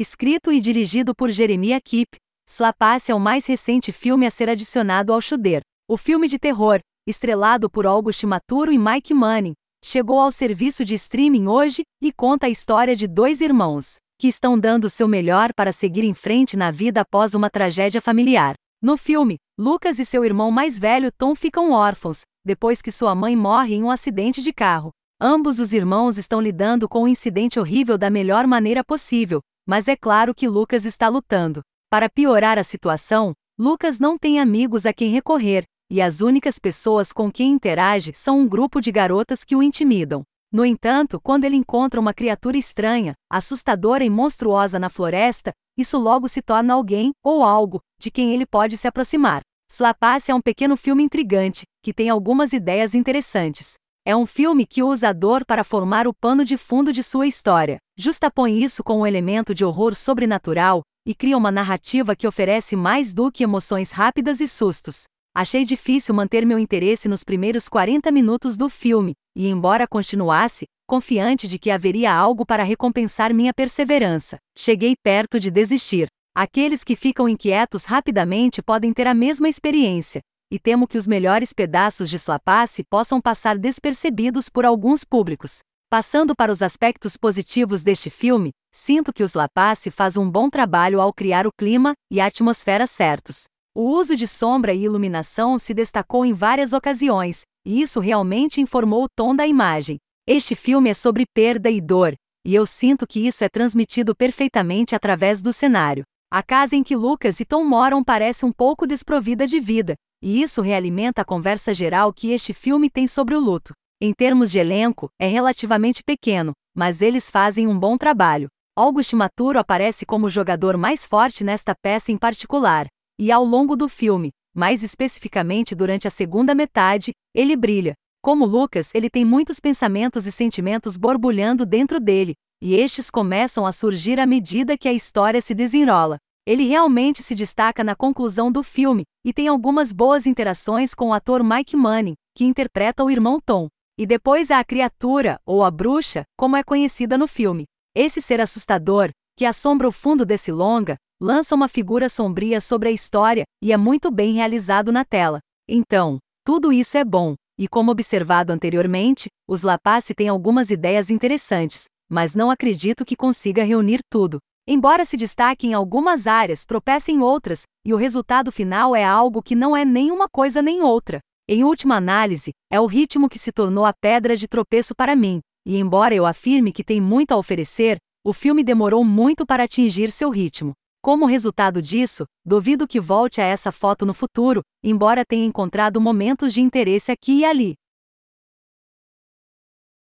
Escrito e dirigido por Jeremiah Kipp, Slapace é o mais recente filme a ser adicionado ao Shuder. O filme de terror, estrelado por August Maturo e Mike Manning, chegou ao serviço de streaming hoje e conta a história de dois irmãos que estão dando seu melhor para seguir em frente na vida após uma tragédia familiar. No filme, Lucas e seu irmão mais velho Tom ficam órfãos, depois que sua mãe morre em um acidente de carro. Ambos os irmãos estão lidando com o incidente horrível da melhor maneira possível, mas é claro que Lucas está lutando. Para piorar a situação, Lucas não tem amigos a quem recorrer, e as únicas pessoas com quem interage são um grupo de garotas que o intimidam. No entanto, quando ele encontra uma criatura estranha, assustadora e monstruosa na floresta, isso logo se torna alguém, ou algo, de quem ele pode se aproximar. Slapace é um pequeno filme intrigante, que tem algumas ideias interessantes. É um filme que usa a dor para formar o pano de fundo de sua história. Justapõe isso com um elemento de horror sobrenatural e cria uma narrativa que oferece mais do que emoções rápidas e sustos. Achei difícil manter meu interesse nos primeiros 40 minutos do filme, e embora continuasse, confiante de que haveria algo para recompensar minha perseverança, cheguei perto de desistir. Aqueles que ficam inquietos rapidamente podem ter a mesma experiência, e temo que os melhores pedaços de Slapace possam passar despercebidos por alguns públicos. Passando para os aspectos positivos deste filme, sinto que o Slapace faz um bom trabalho ao criar o clima e a atmosfera certos. O uso de sombra e iluminação se destacou em várias ocasiões, e isso realmente informou o tom da imagem. Este filme é sobre perda e dor, e eu sinto que isso é transmitido perfeitamente através do cenário. A casa em que Lucas e Tom moram parece um pouco desprovida de vida, e isso realimenta a conversa geral que este filme tem sobre o luto. Em termos de elenco, é relativamente pequeno, mas eles fazem um bom trabalho. August Maturo aparece como o jogador mais forte nesta peça em particular, e ao longo do filme, mais especificamente durante a segunda metade, ele brilha. Como Lucas, ele tem muitos pensamentos e sentimentos borbulhando dentro dele, e estes começam a surgir à medida que a história se desenrola. Ele realmente se destaca na conclusão do filme, e tem algumas boas interações com o ator Mike Manning, que interpreta o irmão Tom. E depois há a criatura, ou a bruxa, como é conhecida no filme. Esse ser assustador, que assombra o fundo desse longa, lança uma figura sombria sobre a história e é muito bem realizado na tela. Então, tudo isso é bom, e como observado anteriormente, os Lapace têm algumas ideias interessantes, mas não acredito que consiga reunir tudo. Embora se destaque em algumas áreas, tropece em outras, e o resultado final é algo que não é nem uma coisa nem outra. Em última análise, é o ritmo que se tornou a pedra de tropeço para mim, e embora eu afirme que tem muito a oferecer, o filme demorou muito para atingir seu ritmo. Como resultado disso, duvido que volte a essa foto no futuro, embora tenha encontrado momentos de interesse aqui e ali.